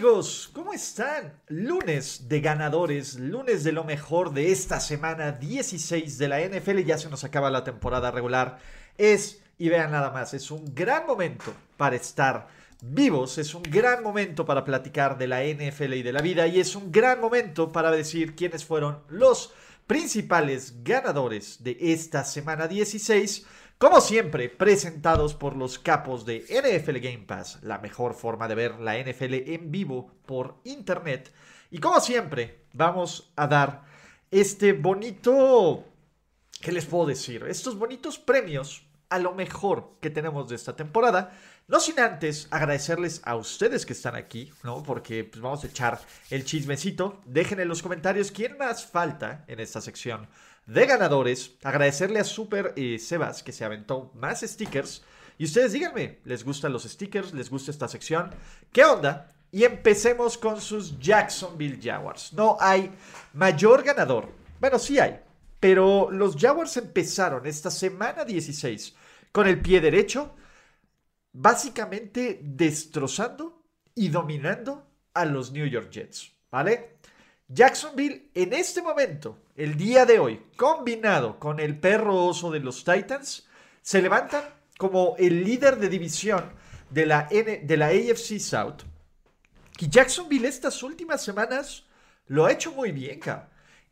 Amigos, ¿cómo están? Lunes de ganadores, lunes de lo mejor de esta semana 16 de la NFL, ya se nos acaba la temporada regular. Es, y vean nada más, es un gran momento para estar vivos, es un gran momento para platicar de la NFL y de la vida, y es un gran momento para decir quiénes fueron los principales ganadores de esta semana 16 como siempre, presentados por los capos de NFL Game Pass, la mejor forma de ver la NFL en vivo por internet. Y como siempre, vamos a dar este bonito... ¿Qué les puedo decir? Estos bonitos premios a lo mejor que tenemos de esta temporada. No sin antes agradecerles a ustedes que están aquí, ¿no? Porque pues, vamos a echar el chismecito. Dejen en los comentarios quién más falta en esta sección de ganadores. Agradecerle a Super eh, Sebas que se aventó más stickers. Y ustedes díganme, ¿les gustan los stickers? ¿Les gusta esta sección? ¿Qué onda? Y empecemos con sus Jacksonville Jaguars. No hay mayor ganador. Bueno, sí hay. Pero los Jaguars empezaron esta semana 16 con el pie derecho, básicamente destrozando y dominando a los New York Jets. ¿Vale? Jacksonville en este momento, el día de hoy, combinado con el perro oso de los Titans, se levantan como el líder de división de la, de la AFC South. Y Jacksonville estas últimas semanas lo ha hecho muy bien,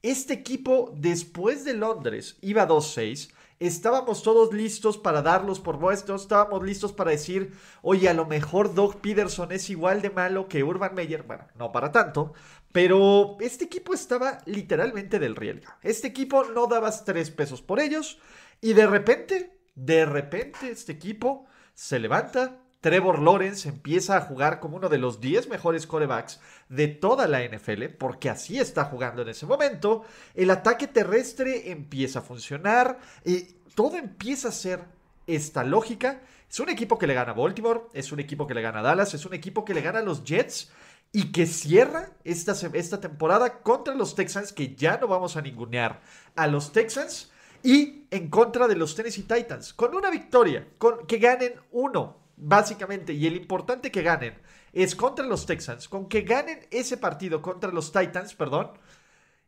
Este equipo, después de Londres, iba 2-6 estábamos todos listos para darlos por vuestros, estábamos listos para decir, oye, a lo mejor Doug Peterson es igual de malo que Urban Meyer, bueno, no para tanto, pero este equipo estaba literalmente del rielga. Este equipo no dabas tres pesos por ellos y de repente, de repente este equipo se levanta, Trevor Lawrence empieza a jugar como uno de los 10 mejores corebacks de toda la NFL, porque así está jugando en ese momento. El ataque terrestre empieza a funcionar y todo empieza a ser esta lógica. Es un equipo que le gana a Baltimore, es un equipo que le gana a Dallas, es un equipo que le gana a los Jets y que cierra esta, esta temporada contra los Texans, que ya no vamos a ningunear a los Texans, y en contra de los Tennessee Titans, con una victoria, con que ganen uno básicamente, y el importante que ganen es contra los Texans, con que ganen ese partido contra los Titans, perdón,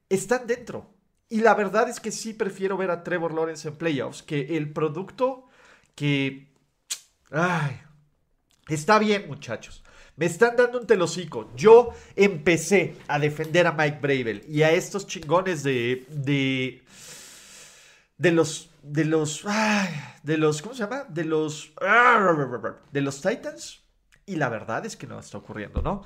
están dentro. Y la verdad es que sí prefiero ver a Trevor Lawrence en playoffs que el producto que... Ay, está bien muchachos. Me están dando un telocico. Yo empecé a defender a Mike Bravel y a estos chingones de... de de los de los de los ¿cómo se llama? De los de los Titans y la verdad es que no está ocurriendo, ¿no?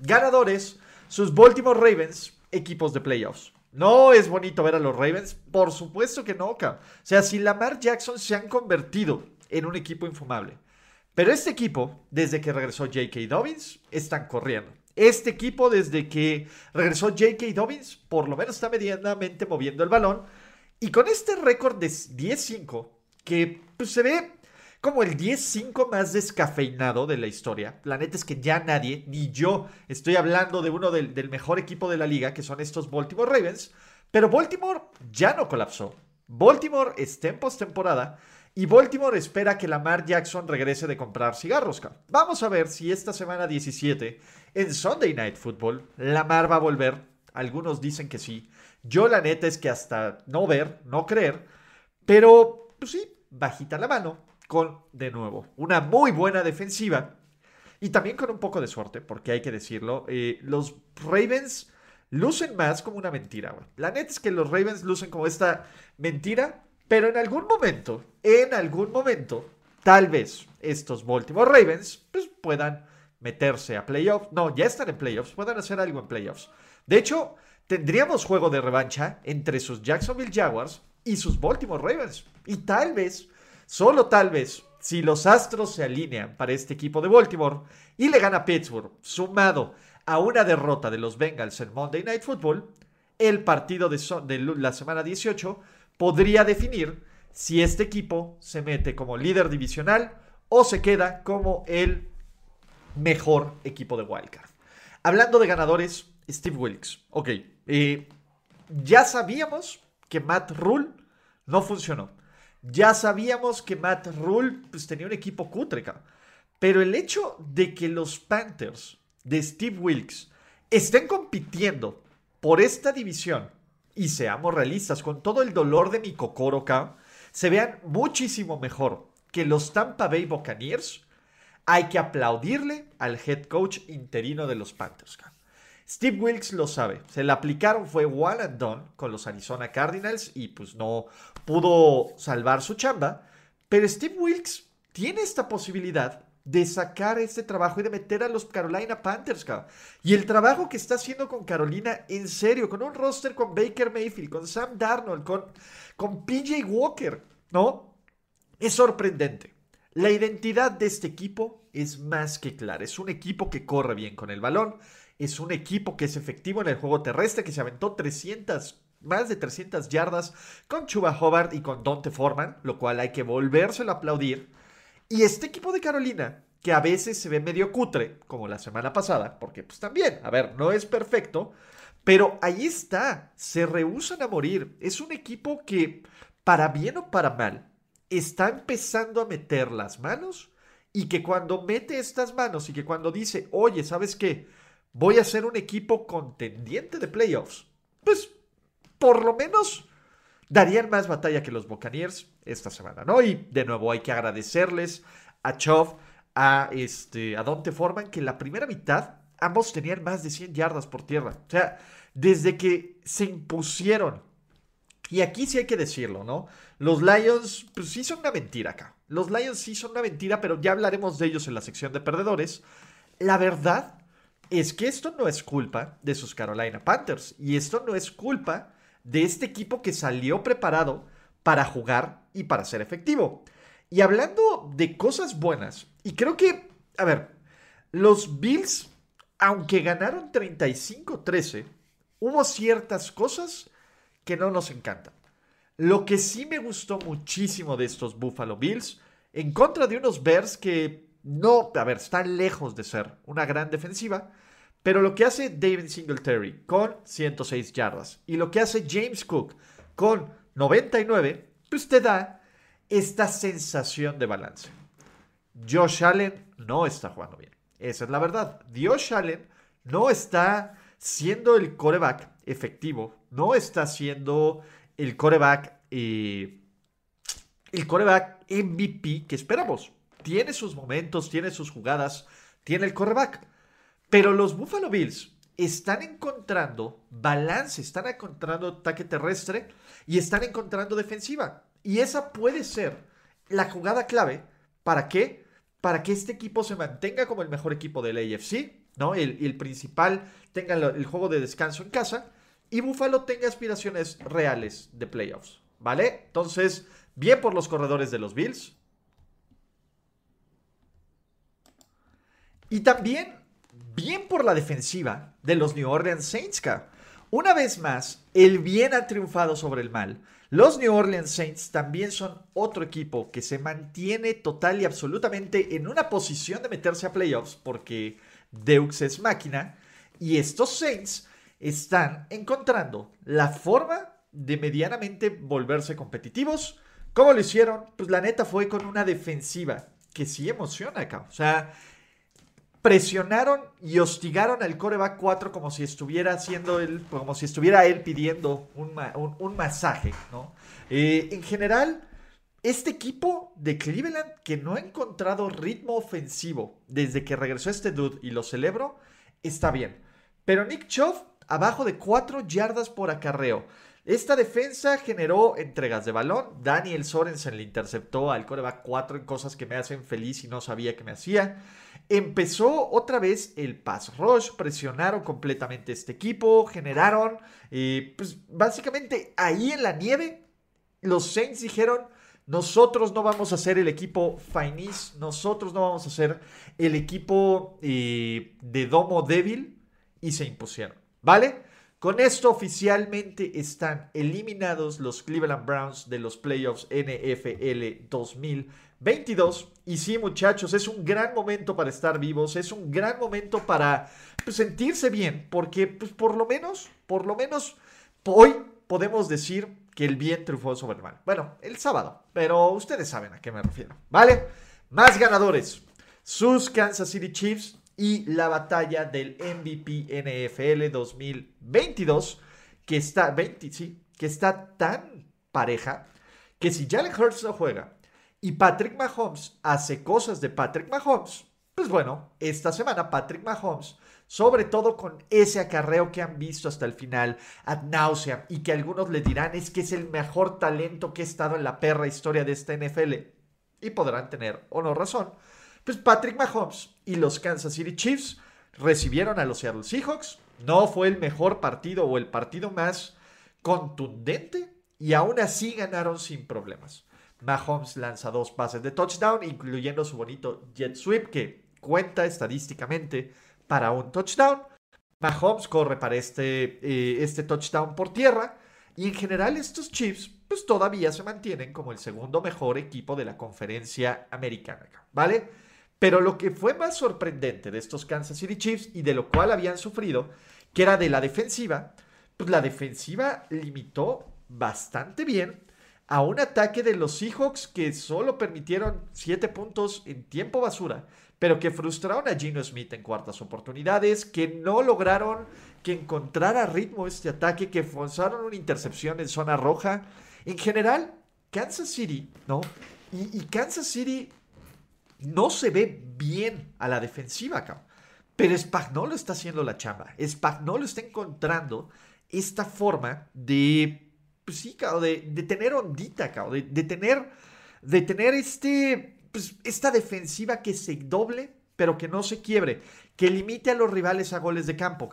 Ganadores sus Baltimore Ravens, equipos de playoffs. No es bonito ver a los Ravens, por supuesto que no, O sea, si Lamar Jackson se han convertido en un equipo infumable. Pero este equipo, desde que regresó J.K. Dobbins, están corriendo. Este equipo, desde que regresó J.K. Dobbins, por lo menos está medianamente moviendo el balón y con este récord de 10-5, que pues, se ve como el 10-5 más descafeinado de la historia. La neta es que ya nadie, ni yo, estoy hablando de uno del, del mejor equipo de la liga, que son estos Baltimore Ravens. Pero Baltimore ya no colapsó. Baltimore está en postemporada y Baltimore espera que Lamar Jackson regrese de comprar cigarros. Vamos a ver si esta semana 17 en Sunday Night Football Lamar va a volver. Algunos dicen que sí. Yo la neta es que hasta no ver, no creer, pero pues sí, bajita la mano con, de nuevo, una muy buena defensiva y también con un poco de suerte, porque hay que decirlo, eh, los Ravens lucen más como una mentira. La neta es que los Ravens lucen como esta mentira, pero en algún momento, en algún momento, tal vez estos Baltimore Ravens pues, puedan meterse a playoffs. No, ya están en playoffs, puedan hacer algo en playoffs. De hecho, tendríamos juego de revancha entre sus Jacksonville Jaguars y sus Baltimore Ravens. Y tal vez, solo tal vez, si los astros se alinean para este equipo de Baltimore y le gana Pittsburgh, sumado a una derrota de los Bengals en Monday Night Football, el partido de, de la semana 18 podría definir si este equipo se mete como líder divisional o se queda como el mejor equipo de Wildcard. Hablando de ganadores, Steve Wilkes. Ok, eh, ya sabíamos que Matt Rule no funcionó. Ya sabíamos que Matt Rule pues, tenía un equipo cutre, pero el hecho de que los Panthers de Steve Wilkes estén compitiendo por esta división y seamos realistas, con todo el dolor de mi cocoro acá, se vean muchísimo mejor que los Tampa Bay Buccaneers, hay que aplaudirle al head coach interino de los Panthers. Steve Wilkes lo sabe. Se le aplicaron, fue one and done con los Arizona Cardinals y pues no pudo salvar su chamba. Pero Steve Wilkes tiene esta posibilidad de sacar este trabajo y de meter a los Carolina Panthers, Y el trabajo que está haciendo con Carolina, en serio, con un roster con Baker Mayfield, con Sam Darnold, con, con PJ Walker, ¿no? Es sorprendente. La identidad de este equipo es más que clara. Es un equipo que corre bien con el balón. Es un equipo que es efectivo en el juego terrestre, que se aventó 300 más de 300 yardas con Chuba Hobart y con Dante Foreman, lo cual hay que volvérselo a aplaudir. Y este equipo de Carolina, que a veces se ve medio cutre, como la semana pasada, porque pues también, a ver, no es perfecto, pero ahí está, se rehusan a morir. Es un equipo que, para bien o para mal, está empezando a meter las manos y que cuando mete estas manos y que cuando dice, oye, ¿sabes qué? Voy a ser un equipo contendiente de playoffs. Pues, por lo menos darían más batalla que los Buccaneers esta semana, ¿no? Y de nuevo hay que agradecerles a Chov, a, este, a Dante Forman, que en la primera mitad ambos tenían más de 100 yardas por tierra. O sea, desde que se impusieron, y aquí sí hay que decirlo, ¿no? Los Lions, pues sí son una mentira acá. Los Lions sí son una mentira, pero ya hablaremos de ellos en la sección de perdedores. La verdad es que esto no es culpa de sus Carolina Panthers, y esto no es culpa de este equipo que salió preparado para jugar y para ser efectivo. Y hablando de cosas buenas, y creo que, a ver, los Bills, aunque ganaron 35-13, hubo ciertas cosas que no nos encantan. Lo que sí me gustó muchísimo de estos Buffalo Bills, en contra de unos Bears que no, a ver, están lejos de ser una gran defensiva, pero lo que hace David Singletary con 106 yardas y lo que hace James Cook con 99, pues te da esta sensación de balance. Josh Allen no está jugando bien. Esa es la verdad. Josh Allen no está siendo el coreback efectivo, no está siendo el coreback, eh, el coreback MVP que esperamos. Tiene sus momentos, tiene sus jugadas, tiene el coreback. Pero los Buffalo Bills están encontrando balance, están encontrando ataque terrestre y están encontrando defensiva. Y esa puede ser la jugada clave para que para que este equipo se mantenga como el mejor equipo del AFC, ¿no? El, el principal tenga el, juego de descanso en casa y Buffalo tenga aspiraciones reales de playoffs, ¿vale? Entonces, bien por los corredores de los Bills. Y también bien por la defensiva de los New Orleans Saints. Una vez más, el bien ha triunfado sobre el mal. Los New Orleans Saints también son otro equipo que se mantiene total y absolutamente en una posición de meterse a playoffs porque Deux es máquina y estos Saints están encontrando la forma de medianamente volverse competitivos. ¿Cómo lo hicieron? Pues la neta fue con una defensiva que sí emociona acá. O sea, presionaron y hostigaron al coreback 4 como si estuviera haciendo él, como si estuviera él pidiendo un, masaje, ¿no? Eh, en general, este equipo de Cleveland que no ha encontrado ritmo ofensivo desde que regresó este dude y lo celebro, está bien. Pero Nick Chubb, abajo de 4 yardas por acarreo. Esta defensa generó entregas de balón. Daniel Sorensen le interceptó al coreback 4 en cosas que me hacen feliz y no sabía que me hacía. Empezó otra vez el pass rush, presionaron completamente este equipo, generaron, pues básicamente ahí en la nieve, los Saints dijeron, Nosotros no vamos a ser el equipo Fainis, nosotros no vamos a ser el equipo de Domo débil y se impusieron, ¿vale? Con esto oficialmente están eliminados los Cleveland Browns de los playoffs NFL 2022. Y sí, muchachos, es un gran momento para estar vivos, es un gran momento para pues, sentirse bien, porque pues, por lo menos, por lo menos hoy podemos decir que el bien triunfó sobre el mal. Bueno, el sábado, pero ustedes saben a qué me refiero, ¿vale? Más ganadores. Sus Kansas City Chiefs y la batalla del MVP NFL 2022, que está, 20, sí, que está tan pareja que si Jalen Hurts no juega y Patrick Mahomes hace cosas de Patrick Mahomes, pues bueno, esta semana Patrick Mahomes sobre todo con ese acarreo que han visto hasta el final, ad nauseam, y que algunos le dirán es que es el mejor talento que ha estado en la perra historia de esta NFL. Y podrán tener o no razón. Pues Patrick Mahomes y los Kansas City Chiefs recibieron a los Seattle Seahawks. No fue el mejor partido o el partido más contundente y aún así ganaron sin problemas. Mahomes lanza dos pases de touchdown, incluyendo su bonito jet sweep que cuenta estadísticamente para un touchdown. Mahomes corre para este, eh, este touchdown por tierra. Y en general estos Chiefs pues todavía se mantienen como el segundo mejor equipo de la conferencia americana, ¿vale? Pero lo que fue más sorprendente de estos Kansas City Chiefs y de lo cual habían sufrido, que era de la defensiva, pues la defensiva limitó bastante bien a un ataque de los Seahawks que solo permitieron 7 puntos en tiempo basura pero que frustraron a Gino Smith en cuartas oportunidades, que no lograron que encontrara ritmo este ataque, que forzaron una intercepción en zona roja. En general, Kansas City, ¿no? Y, Kansas City no se ve bien a la defensiva, acá. Pero Spagnolo está haciendo la chamba. Spagnolo está encontrando esta forma de, pues sí, de, de, tener ondita, de, de, tener, de tener este, pues, esta defensiva que se doble, pero que no se quiebre, que limite a los rivales a goles de campo.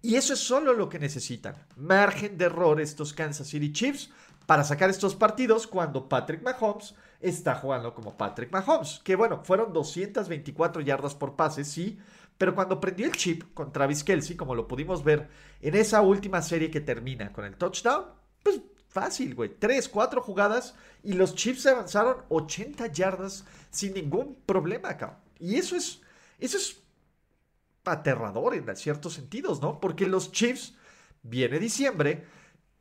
Y eso es solo lo que necesitan. Margen de error estos Kansas City Chiefs para sacar estos partidos cuando Patrick Mahomes está jugando como Patrick Mahomes. Que bueno, fueron 224 yardas por pase, sí, pero cuando prendió el chip con Travis Kelsey, como lo pudimos ver en esa última serie que termina con el touchdown, pues Fácil, güey. Tres, cuatro jugadas y los Chiefs avanzaron 80 yardas sin ningún problema acá. Y eso es, eso es aterrador en ciertos sentidos, ¿no? Porque los Chiefs, viene diciembre,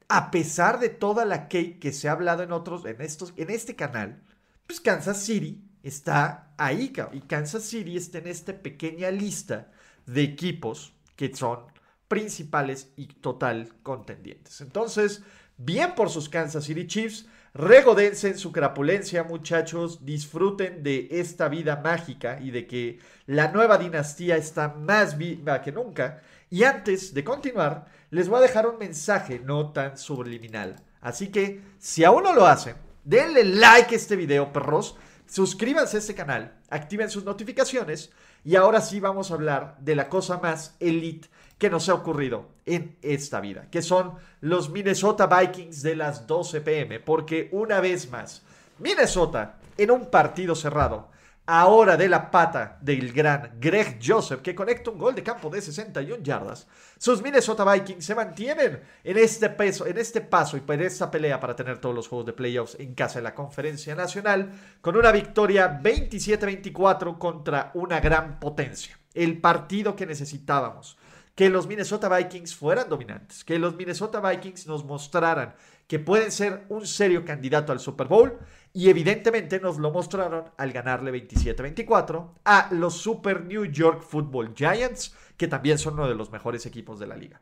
a pesar de toda la cake que se ha hablado en otros, en estos, en este canal, pues Kansas City está ahí, y Kansas City está en esta pequeña lista de equipos que son principales y total contendientes. Entonces, Bien por sus Kansas City Chiefs. Regodense en su crapulencia, muchachos. Disfruten de esta vida mágica y de que la nueva dinastía está más viva que nunca. Y antes de continuar, les voy a dejar un mensaje no tan subliminal. Así que, si aún no lo hacen, denle like a este video, perros. Suscríbanse a este canal, activen sus notificaciones. Y ahora sí vamos a hablar de la cosa más elite que nos ha ocurrido en esta vida, que son los Minnesota Vikings de las 12 pm, porque una vez más, Minnesota en un partido cerrado, ahora de la pata del gran Greg Joseph, que conecta un gol de campo de 61 yardas, sus Minnesota Vikings se mantienen en este, peso, en este paso y en esta pelea para tener todos los juegos de playoffs en casa de la Conferencia Nacional, con una victoria 27-24 contra una gran potencia. El partido que necesitábamos que los Minnesota Vikings fueran dominantes, que los Minnesota Vikings nos mostraran que pueden ser un serio candidato al Super Bowl y evidentemente nos lo mostraron al ganarle 27-24 a los Super New York Football Giants, que también son uno de los mejores equipos de la liga.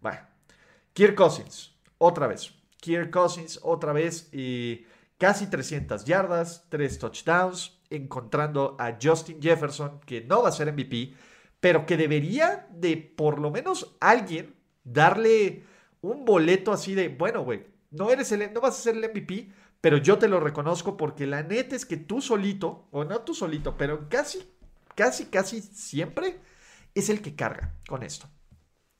Bueno, Kirk Cousins, otra vez. Kirk Cousins, otra vez, y casi 300 yardas, 3 touchdowns, encontrando a Justin Jefferson, que no va a ser MVP, pero que debería de por lo menos alguien darle un boleto así de, bueno, güey, no eres el, no vas a ser el MVP, pero yo te lo reconozco porque la neta es que tú solito, o no tú solito, pero casi, casi, casi siempre es el que carga con esto.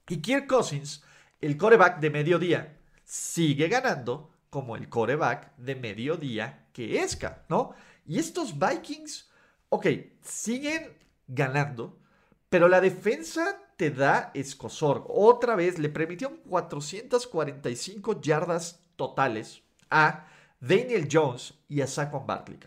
Y Kirk Cousins, el coreback de mediodía, sigue ganando como el coreback de mediodía que es, ¿no? Y estos Vikings, ok, siguen ganando, pero la defensa te da escosor. Otra vez le permitió 445 yardas totales a Daniel Jones y a Saquon Barkley.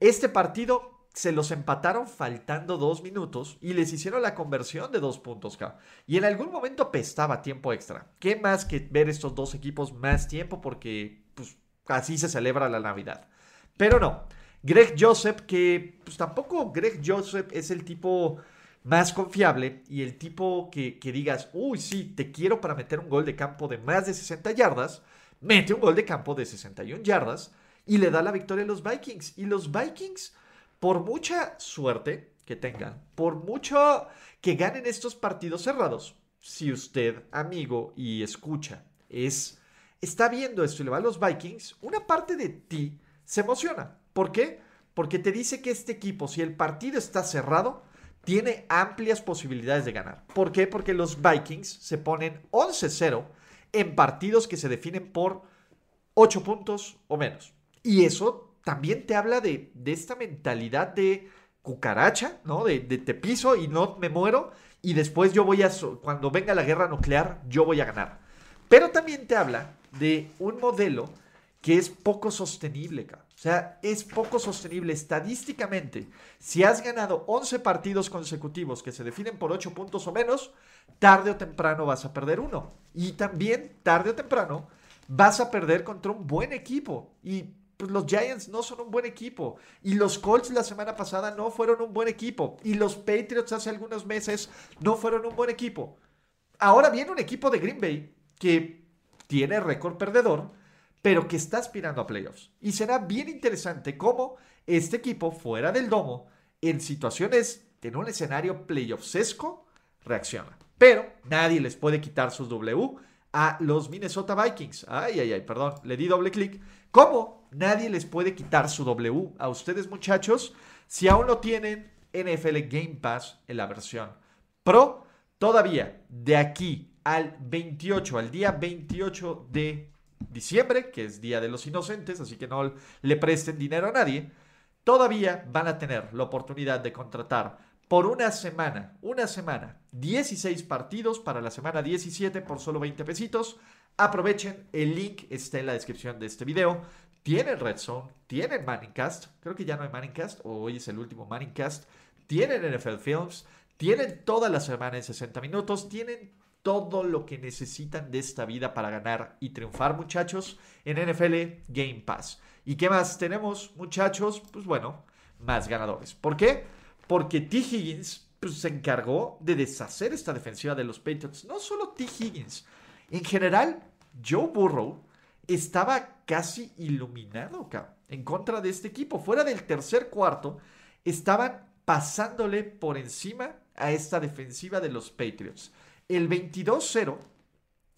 Este partido se los empataron faltando dos minutos y les hicieron la conversión de dos puntos, Y en algún momento pestaba tiempo extra. ¿Qué más que ver estos dos equipos más tiempo? Porque pues, así se celebra la Navidad. Pero no. Greg Joseph, que pues tampoco Greg Joseph es el tipo más confiable y el tipo que, digas, uy, sí, te quiero para meter un gol de campo de más de 60 yardas, mete un gol de campo de 61 yardas y le da la victoria a los Vikings. Y los Vikings por mucha suerte que tengan, por mucho que ganen estos partidos cerrados, si usted, amigo y escucha, es está viendo esto y le va a los Vikings, una parte de ti se emociona. ¿Por qué? Porque te dice que este equipo, si el partido está cerrado, tiene amplias posibilidades de ganar. ¿Por qué? Porque los Vikings se ponen 11-0 en partidos que se definen por 8 puntos o menos. Y eso también te habla de, esta mentalidad de cucaracha, ¿no? De, te piso y no me muero y después yo voy a, cuando venga la guerra nuclear, yo voy a ganar. Pero también te habla de un modelo que es poco sostenible, o sea, es poco sostenible estadísticamente. Si has ganado 11 partidos consecutivos que se definen por 8 puntos o menos, tarde o temprano vas a perder uno. Y también, tarde o temprano, vas a perder contra un buen equipo. Y pues los Giants no son un buen equipo. Y los Colts la semana pasada no fueron un buen equipo. Y los Patriots hace algunos meses no fueron un buen equipo. Ahora viene un equipo de Green Bay que tiene récord perdedor, pero que está aspirando a playoffs. Y será bien interesante cómo este equipo fuera del domo, en situaciones, en un escenario playoffsesco, reacciona. Pero nadie les puede quitar sus W a los Minnesota Vikings. Ay, ay, ay, perdón, le di doble clic. ¿Cómo? Nadie les puede quitar su W a ustedes muchachos si aún no tienen NFL Game Pass en la versión Pro. Todavía de aquí al 28, al día 28 de diciembre, que es Día de los Inocentes, así que no le presten dinero a nadie, todavía van a tener la oportunidad de contratar por una semana, una semana, 16 partidos para la semana 17 por solo 20 pesitos. Aprovechen, el link está en la descripción de este video. Tienen Red Zone, tienen Manningcast, creo que ya no hay Manningcast, o hoy es el último Manningcast. Tienen NFL Films, tienen toda la semana en 60 minutos, tienen todo lo que necesitan de esta vida para ganar y triunfar, muchachos, en NFL Game Pass. ¿Y qué más tenemos, muchachos? Pues bueno, más ganadores. ¿Por qué? Porque T. Higgins pues, se encargó de deshacer esta defensiva de los Patriots. No solo T. Higgins, en general, Joe Burrow estaba casi iluminado en contra de este equipo. Fuera del tercer cuarto, estaban pasándole por encima a esta defensiva de los Patriots. El 22-0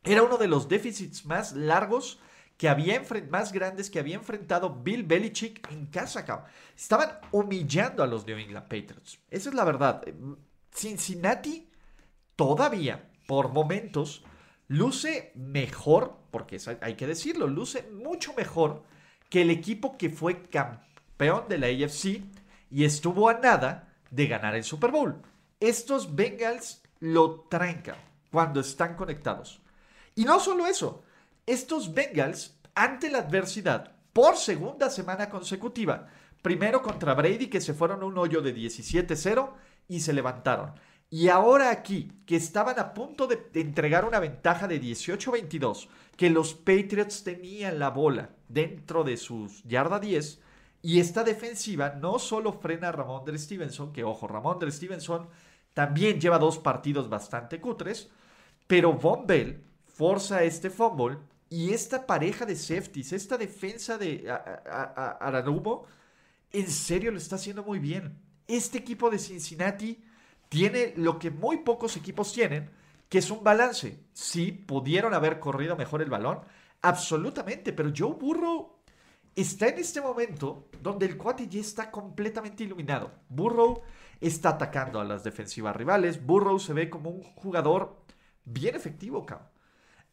era uno de los déficits más largos que había más grandes que había enfrentado Bill Belichick en casa. Estaban humillando a los New England Patriots. Esa es la verdad. Cincinnati todavía, por momentos, luce mejor, porque hay que decirlo, luce mucho mejor que el equipo que fue campeón de la AFC y estuvo a nada de ganar el Super Bowl. Estos Bengals lo trancan cuando están conectados. Y no solo eso, estos Bengals, ante la adversidad, por segunda semana consecutiva, primero contra Brady, que se fueron a un hoyo de 17-0 y se levantaron. Y ahora aquí, que estaban a punto de entregar una ventaja de 18-22, que los Patriots tenían la bola dentro de sus yarda 10, y esta defensiva no solo frena a Ramondre Stevenson, que ojo, Ramondre Stevenson también lleva dos partidos bastante cutres, pero Von Bell forza este fumble y esta pareja de safeties, esta defensa de Aranubo, en serio lo está haciendo muy bien. Este equipo de Cincinnati tiene lo que muy pocos equipos tienen, que es un balance. Sí, pudieron haber corrido mejor el balón, absolutamente, pero Joe Burrow está en este momento donde el cuate ya está completamente iluminado. Burrow está atacando a las defensivas rivales. Burrow se ve como un jugador bien efectivo, cabrón.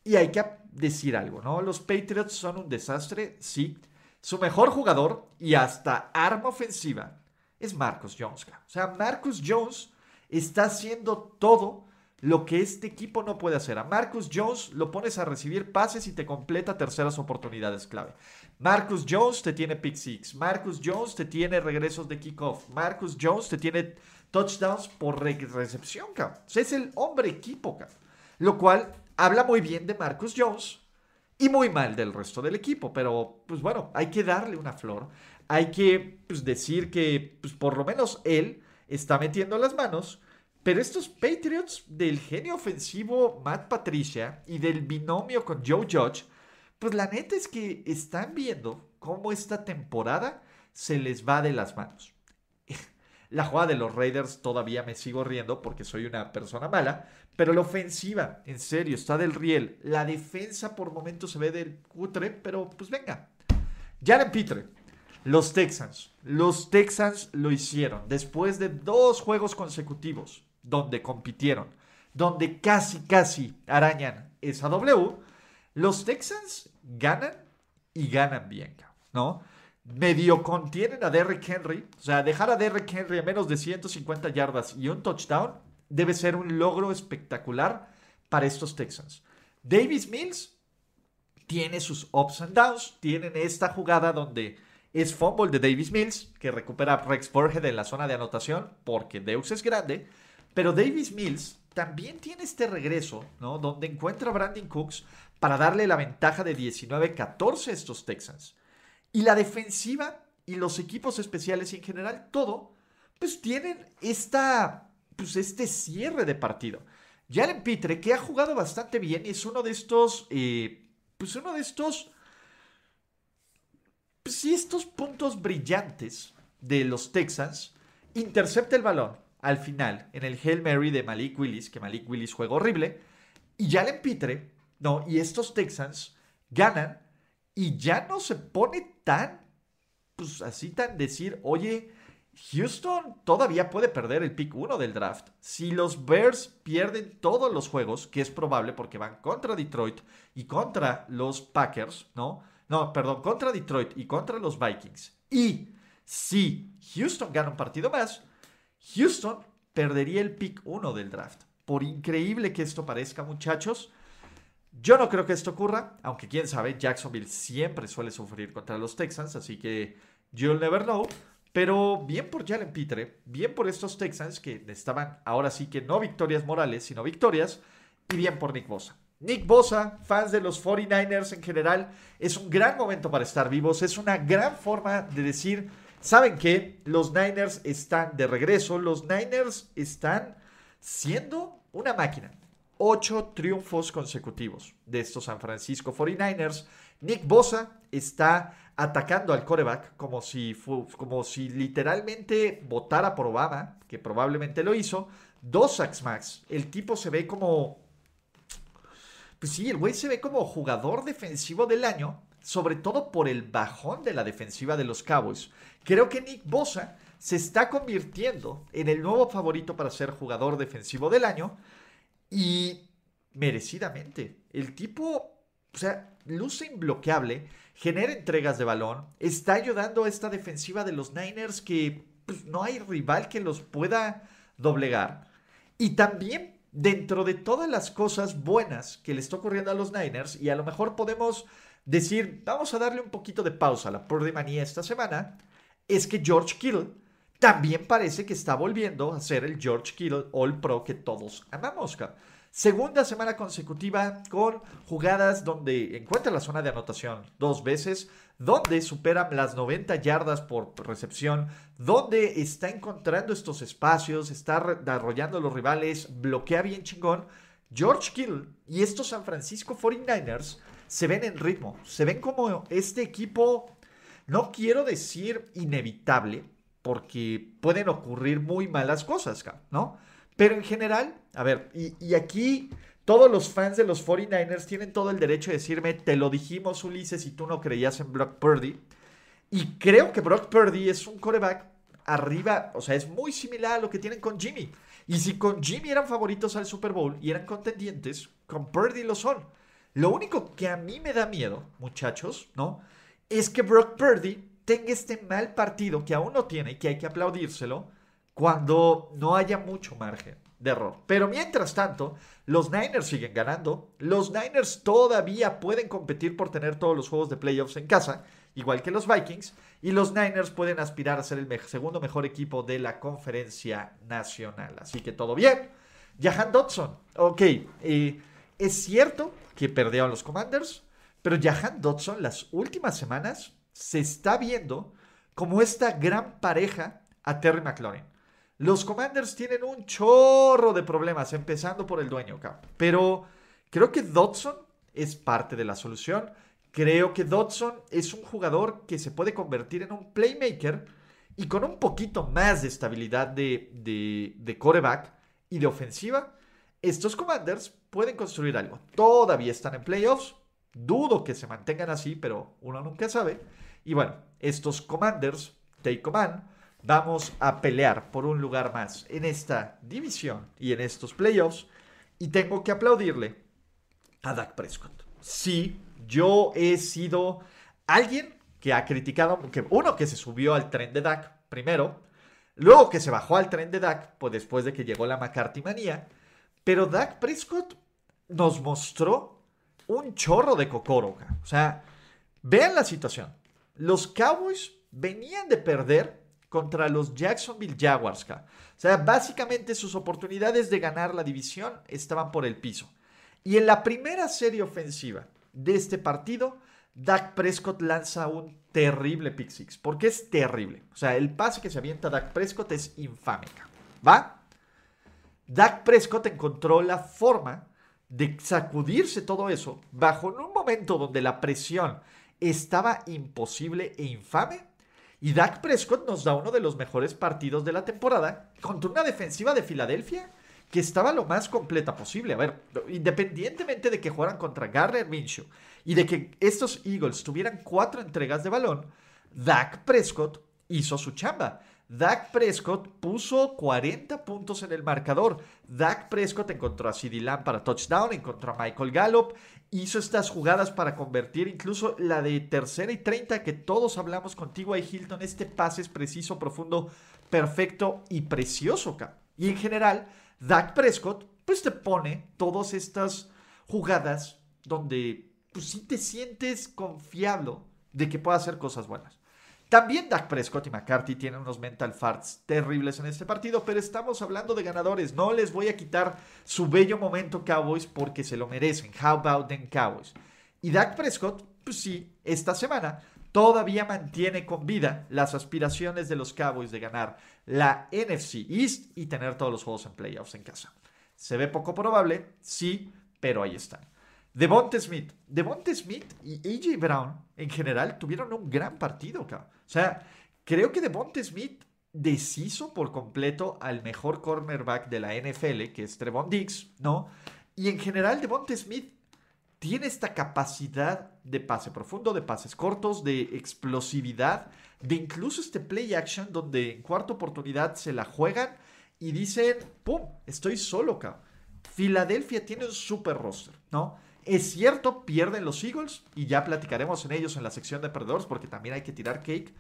Y hay que decir algo, ¿no? Los Patriots son un desastre, sí. Su mejor jugador y hasta arma ofensiva es Marcus Jones. O sea, Marcus Jones está haciendo todo lo que este equipo no puede hacer. A Marcus Jones lo pones a recibir pases y te completa terceras oportunidades clave. Marcus Jones te tiene pick six. Marcus Jones te tiene regresos de kickoff. Marcus Jones te tiene touchdowns por recepción, cabrón. Es el hombre equipo, cabrón. Lo cual habla muy bien de Marcus Jones y muy mal del resto del equipo. Pero, pues bueno, hay que darle una flor. Hay que pues, decir que, pues, por lo menos él está metiendo las manos pero estos Patriots del genio ofensivo Matt Patricia y del binomio con Joe Judge, pues la neta es que están viendo cómo esta temporada se les va de las manos. La jugada de los Raiders todavía me sigo riendo porque soy una persona mala, pero la ofensiva, en serio, está del riel. La defensa por momentos se ve del cutre, pero pues venga. Jalen Pitre, los Texans. Los Texans lo hicieron después de dos juegos consecutivos donde compitieron, donde casi, casi arañan esa W, los Texans ganan y ganan bien, ¿no? Medio contienen a Derrick Henry, o sea, dejar a Derrick Henry a menos de 150 yardas y un touchdown debe ser un logro espectacular para estos Texans. Davis Mills tiene sus ups and downs, tienen esta jugada donde es fumble de Davis Mills, que recupera a Rex Burhead en la zona de anotación porque Deus es grande, pero Davis Mills también tiene este regreso, ¿no? Donde encuentra a Brandon Cooks para darle la ventaja de 19-14 a estos Texans. Y la defensiva y los equipos especiales en general, todo, pues tienen esta, pues este cierre de partido. Jalen Pitre, que ha jugado bastante bien y es uno de estos, eh, pues uno de estos, pues sí, estos puntos brillantes de los Texans, intercepta el balón, al final en el Hail Mary de Malik Willis, que Malik Willis juega horrible, y ya le Pitre, no, y estos Texans ganan y ya no se pone tan, pues así tan decir, oye, Houston todavía puede perder el pick 1 del draft. Si los Bears pierden todos los juegos, que es probable porque van contra Detroit y contra los Packers, ¿no? No, perdón, contra Detroit y contra los Vikings. Y si Houston gana un partido más, Houston perdería el pick 1 del draft. Por increíble que esto parezca, muchachos, yo no creo que esto ocurra, aunque quién sabe, Jacksonville siempre suele sufrir contra los Texans, así que you'll never know. Pero bien por Jalen Pitre, bien por estos Texans que estaban ahora sí que no victorias morales, sino victorias, y bien por Nick Bosa. Nick Bosa, fans de los 49ers en general, es un gran momento para estar vivos, es una gran forma de decir, ¿Saben qué? Los Niners están de regreso. Los Niners están siendo una máquina. Ocho triunfos consecutivos de estos San Francisco 49ers. Nick Bosa está atacando al coreback como si, como si literalmente votara por Obama, que probablemente lo hizo. Dos sacks max. El tipo se ve como... Pues sí, el güey se ve como jugador defensivo del año, sobre todo por el bajón de la defensiva de los Cowboys. Creo que Nick Bosa se está convirtiendo en el nuevo favorito para ser jugador defensivo del año y merecidamente. El tipo, o sea, luce imbloqueable, genera entregas de balón, está ayudando a esta defensiva de los Niners que pues, no hay rival que los pueda doblegar. Y también dentro de todas las cosas buenas que le está ocurriendo a los Niners, y a lo mejor podemos decir, vamos a darle un poquito de pausa a la Purdy manía esta semana, es que George Kittle también parece que está volviendo a ser el George Kittle All Pro que todos amamos. Segunda semana consecutiva con jugadas donde encuentra la zona de anotación dos veces, donde supera las 90 yardas por recepción, donde está encontrando estos espacios, está arrollando a los rivales, bloquea bien chingón. George Kittle y estos San Francisco 49ers se ven en ritmo, se ven como este equipo no quiero decir inevitable, porque pueden ocurrir muy malas cosas, ¿no? Pero en general, a ver, y, aquí todos los fans de los 49ers tienen todo el derecho de decirme, te lo dijimos Ulises y tú no creías en Brock Purdy. Y creo que Brock Purdy es un coreback arriba, o sea, es muy similar a lo que tienen con Jimmy. Y si con Jimmy eran favoritos al Super Bowl y eran contendientes, con Purdy lo son. Lo único que a mí me da miedo, muchachos, ¿no? Es que Brock Purdy tenga este mal partido que aún no tiene y que hay que aplaudírselo cuando no haya mucho margen de error. Pero mientras tanto, los Niners siguen ganando. Los Niners todavía pueden competir por tener todos los juegos de playoffs en casa, igual que los Vikings. Y los Niners pueden aspirar a ser el segundo mejor equipo de la conferencia nacional. Así que todo bien. Jahan Dodson. Ok, eh, es cierto que perdió a los Commanders, pero Jahan Dodson las últimas semanas se está viendo como esta gran pareja a Terry McLaurin. Los Commanders tienen un chorro de problemas, empezando por el dueño, pero creo que Dodson es parte de la solución. Creo que Dodson es un jugador que se puede convertir en un playmaker y con un poquito más de estabilidad de, de, de coreback y de ofensiva, estos Commanders pueden construir algo. Todavía están en playoffs. Dudo que se mantengan así, pero uno nunca sabe. Y bueno, estos Commanders, Take Command, vamos a pelear por un lugar más en esta división y en estos playoffs. Y tengo que aplaudirle a Dak Prescott. Sí, yo he sido alguien que ha criticado, que uno que se subió al tren de Dak primero, luego que se bajó al tren de Dak, pues después de que llegó la McCarthy manía, pero Dak Prescott nos mostró un chorro de cocoro. O sea, vean la situación. Los Cowboys venían de perder contra los Jacksonville Jaguars. O sea, básicamente sus oportunidades de ganar la división estaban por el piso. Y en la primera serie ofensiva de este partido, Dak Prescott lanza un terrible pick six. Porque es terrible. O sea, el pase que se avienta Dak Prescott es infame. ¿Va? Dak Prescott encontró la forma de sacudirse todo eso bajo un momento donde la presión estaba imposible e infame. Y Dak Prescott nos da uno de los mejores partidos de la temporada contra una defensiva de Filadelfia que estaba lo más completa posible. A ver, independientemente de que jugaran contra Garner Minshew y de que estos Eagles tuvieran cuatro entregas de balón, Dak Prescott hizo su chamba. Dak Prescott puso 40 puntos en el marcador. Dak Prescott encontró a CeeDee Lamb para touchdown, encontró a Michael Gallup, hizo estas jugadas para convertir incluso la de tercera y 30 que todos hablamos contigo ahí Hilton. Este pase es preciso, profundo, perfecto y precioso. Y en general, Dak Prescott pues te pone todas estas jugadas donde pues sí te sientes confiable de que pueda hacer cosas buenas. También Dak Prescott y McCarthy tienen unos mental farts terribles en este partido, pero estamos hablando de ganadores. No les voy a quitar su bello momento Cowboys porque se lo merecen. How about them Cowboys? Y Dak Prescott, pues sí, esta semana todavía mantiene con vida las aspiraciones de los Cowboys de ganar la NFC East y tener todos los juegos en playoffs en casa. Se ve poco probable, sí, pero ahí están. Devonte Smith. Devonte Smith y AJ Brown en general tuvieron un gran partido, cabrón. O sea, creo que Devonte Smith deshizo por completo al mejor cornerback de la NFL, que es Trevon Diggs, ¿no? Y en general Devonte Smith tiene esta capacidad de pase profundo, de pases cortos, de explosividad, de incluso este play action donde en cuarta oportunidad se la juegan y dicen, ¡pum! Estoy solo, cabrón. Filadelfia tiene un super roster, ¿no? Es cierto, pierden los Eagles y ya platicaremos en ellos en la sección de perdedores porque también hay que tirar cake.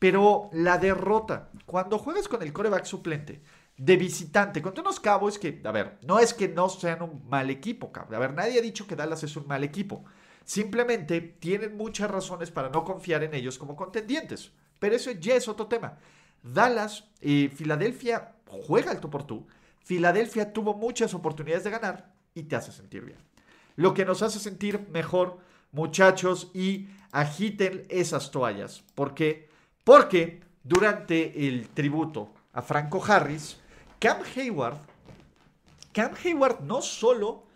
Pero la derrota, cuando juegas con el coreback suplente de visitante contra unos Cowboys que, a ver, no es que no sean un mal equipo, cabrón. A ver, nadie ha dicho que Dallas es un mal equipo. Simplemente tienen muchas razones para no confiar en ellos como contendientes. Pero eso ya es otro tema. Dallas y Filadelfia juega el tú por tú. Filadelfia tuvo muchas oportunidades de ganar y te hace sentir bien lo que nos hace sentir mejor, muchachos, y agiten esas toallas. ¿Por qué? Porque durante el tributo a Franco Harris, Cam Hayward, Cam Hayward no solo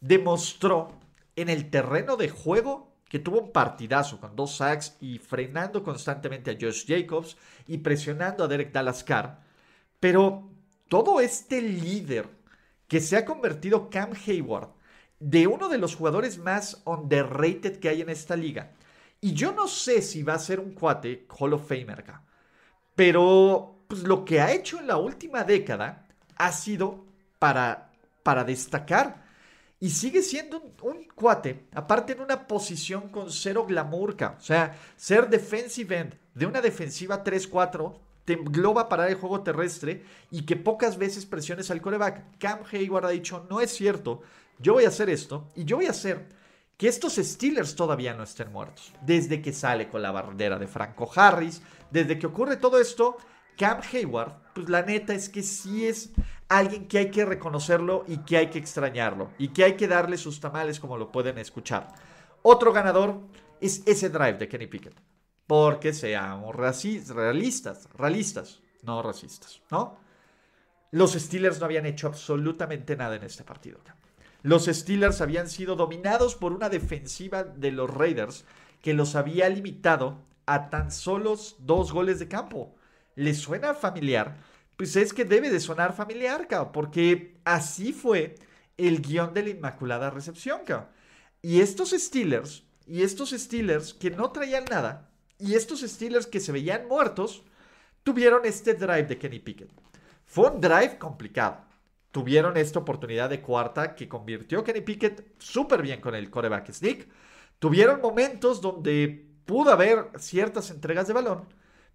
demostró en el terreno de juego que tuvo un partidazo con dos sacks y frenando constantemente a Josh Jacobs y presionando a Derek Dallas Carr, pero todo este líder que se ha convertido Cam Hayward de uno de los jugadores más underrated que hay en esta liga. Y yo no sé si va a ser un cuate Hall of Famer. Pero pues, lo que ha hecho en la última década ha sido para, para destacar. Y sigue siendo un, cuate, aparte en una posición con cero glamour, o sea, ser defensive end de una defensiva 3-4 te engloba parar el juego terrestre y que pocas veces presiones al coreback. Cam Hayward ha dicho, no es cierto, yo voy a hacer esto y yo voy a hacer que estos Steelers todavía no estén muertos. Desde que sale con la bandera de Franco Harris, desde que ocurre todo esto, Cam Hayward, pues la neta es que sí es alguien que hay que reconocerlo y que hay que extrañarlo y que hay que darle sus tamales como lo pueden escuchar. Otro ganador es ese drive de Kenny Pickett. Porque seamos realistas, realistas, no racistas, ¿no? Los Steelers no habían hecho absolutamente nada en este partido. Los Steelers habían sido dominados por una defensiva de los Raiders que los había limitado a tan solos dos goles de campo. ¿Les suena familiar? Pues es que debe de sonar familiar, porque así fue el guion de la Inmaculada Recepción, Y estos Steelers, y estos Steelers que no traían nada, y estos Steelers que se veían muertos, tuvieron este drive de Kenny Pickett. Fue un drive complicado. Tuvieron esta oportunidad de cuarta que convirtió Kenny Pickett súper bien con el coreback sneak. Tuvieron momentos donde pudo haber ciertas entregas de balón,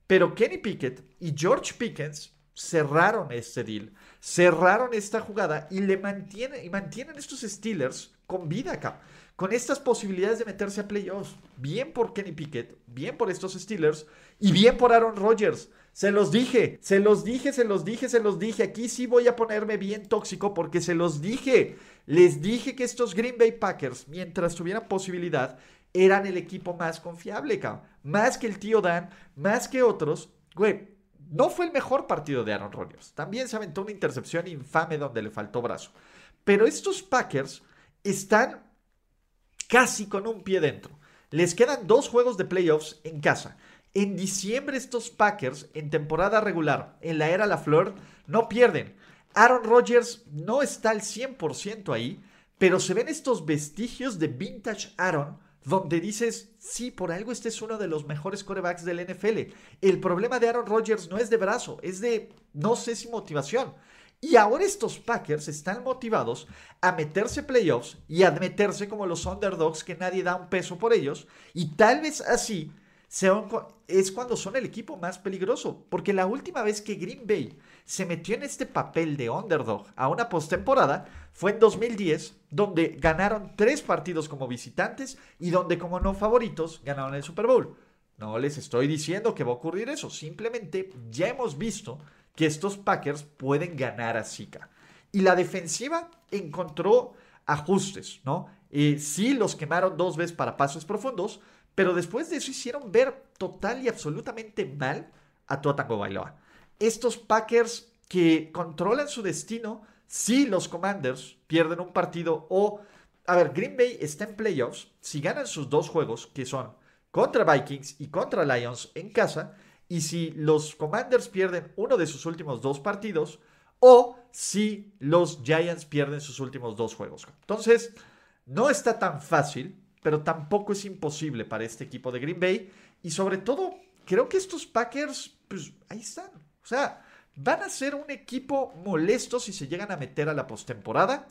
pero Kenny Pickett y George Pickens cerraron este deal, cerraron esta jugada y le mantienen, y mantienen estos Steelers con vida acá, con estas posibilidades de meterse a playoffs. Bien por Kenny Pickett, bien por estos Steelers y bien por Aaron Rodgers. Se los dije, se los dije, se los dije, se los dije. Aquí sí voy a ponerme bien tóxico porque se los dije. Les dije que estos Green Bay Packers, mientras tuvieran posibilidad, eran el equipo más confiable, cabrón. Más que el tío Dan, más que otros. Güey, no fue el mejor partido de Aaron Rodgers. También se aventó una intercepción infame donde le faltó brazo. Pero estos Packers están casi con un pie dentro. Les quedan dos juegos de playoffs en casa. En diciembre estos Packers, en temporada regular, en la era La Flor, no pierden. Aaron Rodgers no está al 100% ahí, pero se ven estos vestigios de vintage Aaron donde dices, sí, por algo este es uno de los mejores corebacks del NFL. El problema de Aaron Rodgers no es de brazo, es de, no sé si motivación. Y ahora estos Packers están motivados a meterse playoffs y a meterse como los underdogs que nadie da un peso por ellos. Y tal vez así es cuando son el equipo más peligroso. Porque la última vez que Green Bay se metió en este papel de underdog a una postemporada fue en 2010, donde ganaron tres partidos como visitantes y donde como no favoritos ganaron el Super Bowl. No les estoy diciendo que va a ocurrir eso, simplemente ya hemos visto que estos Packers pueden ganar a Zika. Y la defensiva encontró ajustes, ¿no? Eh, sí los quemaron dos veces para pasos profundos, pero después de eso hicieron ver total y absolutamente mal a Tua Bailoa. Estos Packers que controlan su destino, si los Commanders pierden un partido o... A ver, Green Bay está en playoffs. Si ganan sus dos juegos, que son contra Vikings y contra Lions en casa, y si los Commanders pierden uno de sus últimos dos partidos, o si los Giants pierden sus últimos dos juegos. Entonces, no está tan fácil pero tampoco es imposible para este equipo de Green Bay. Y sobre todo, creo que estos Packers, pues ahí están. O sea, van a ser un equipo molesto si se llegan a meter a la postemporada.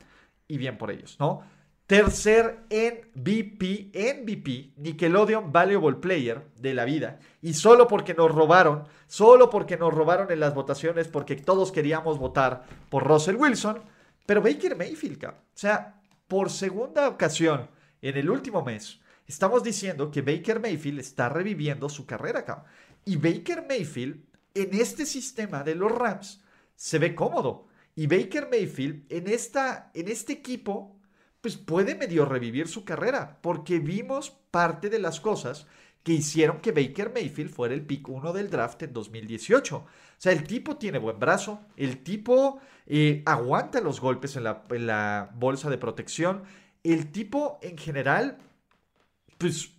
Y bien por ellos, ¿no? Tercer MVP, MVP, Nickelodeon Valuable Player de la vida. Y solo porque nos robaron, solo porque nos robaron en las votaciones, porque todos queríamos votar por Russell Wilson. Pero Baker Mayfield, o sea, por segunda ocasión en el último mes, estamos diciendo que Baker Mayfield está reviviendo su carrera acá. Y Baker Mayfield, en este sistema de los Rams, se ve cómodo. Y Baker Mayfield, en, esta, en este equipo, pues puede medio revivir su carrera. Porque vimos parte de las cosas que hicieron que Baker Mayfield fuera el pick 1 del draft en 2018. O sea, el tipo tiene buen brazo, el tipo eh, aguanta los golpes en la, en la bolsa de protección, el tipo en general, pues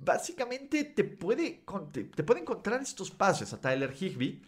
básicamente te puede, te, puede encontrar estos pases a Tyler Higby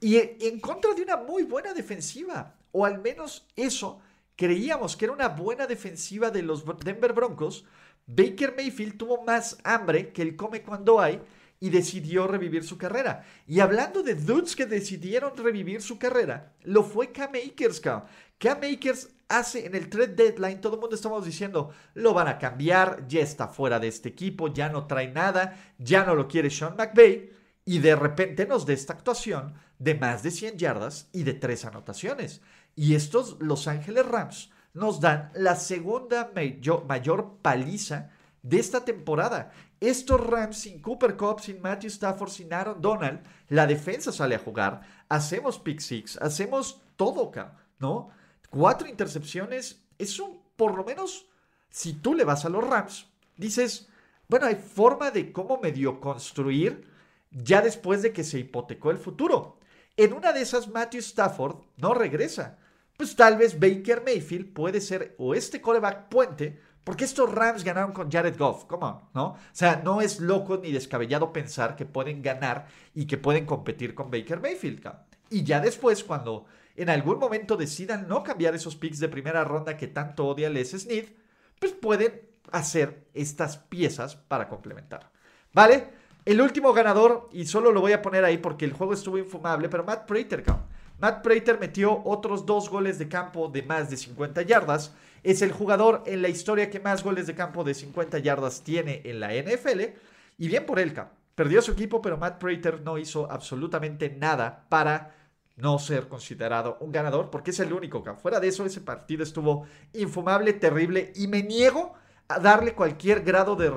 y en contra de una muy buena defensiva, o al menos eso creíamos que era una buena defensiva de los Denver Broncos. Baker Mayfield tuvo más hambre que el come cuando hay y decidió revivir su carrera. Y hablando de dudes que decidieron revivir su carrera, lo fue Cam Akers, Cam Akers hace en el trade deadline, todo el mundo estamos diciendo, lo van a cambiar, ya está fuera de este equipo, ya no trae nada, ya no lo quiere Sean McVay, y de repente nos da esta actuación de más de 100 yardas y de tres anotaciones. Y estos Los Ángeles Rams nos dan la segunda mayor, paliza de esta temporada. Estos Rams sin Cooper Cup, sin Matthew Stafford, sin Aaron Donald, la defensa sale a jugar, hacemos pick six, hacemos todo, ¿no? Cuatro intercepciones es un, por lo menos, si tú le vas a los Rams, dices, bueno, hay forma de cómo medio construir ya después de que se hipotecó el futuro. En una de esas, Matthew Stafford no regresa. Pues tal vez Baker Mayfield puede ser o este coreback puente, porque estos Rams ganaron con Jared Goff, ¿cómo? ¿No? O sea, no es loco ni descabellado pensar que pueden ganar y que pueden competir con Baker Mayfield. Y ya después, cuando en algún momento decidan no cambiar esos picks de primera ronda que tanto odia Les Smith, pues pueden hacer estas piezas para complementar. ¿Vale? El último ganador, y solo lo voy a poner ahí porque el juego estuvo infumable, pero Matt Prater, Matt Prater metió otros dos goles de campo de más de 50 yardas. Es el jugador en la historia que más goles de campo de 50 yardas tiene en la NFL. Y bien por él, Perdió su equipo, pero Matt Prater no hizo absolutamente nada para no ser considerado un ganador, porque es el único, Fuera de eso, ese partido estuvo infumable, terrible, y me niego a darle cualquier grado de,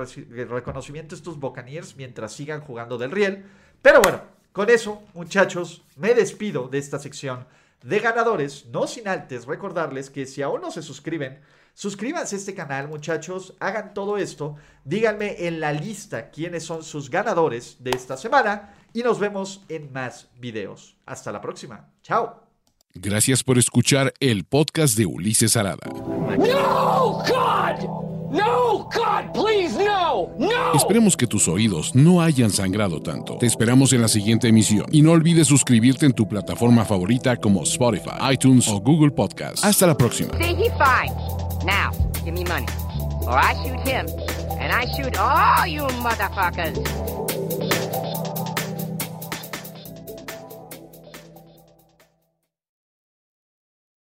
reconocimiento a estos Buccaneers mientras sigan jugando del riel. Pero bueno, con eso, muchachos, me despido de esta sección de ganadores, no sin antes recordarles que si aún no se suscriben, suscríbanse a este canal, muchachos, hagan todo esto, díganme en la lista quiénes son sus ganadores de esta semana y nos vemos en más videos. Hasta la próxima. Chao. Gracias por escuchar el podcast de Ulises Arada. No, God! No, God, please, no, no. Esperemos que tus oídos no hayan sangrado tanto. Te esperamos en la siguiente emisión y no olvides suscribirte en tu plataforma favorita como Spotify, iTunes o Google Podcast. Hasta la próxima. See, he fine. Now, give me money, or I shoot him, and I shoot all you motherfuckers.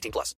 18 plus.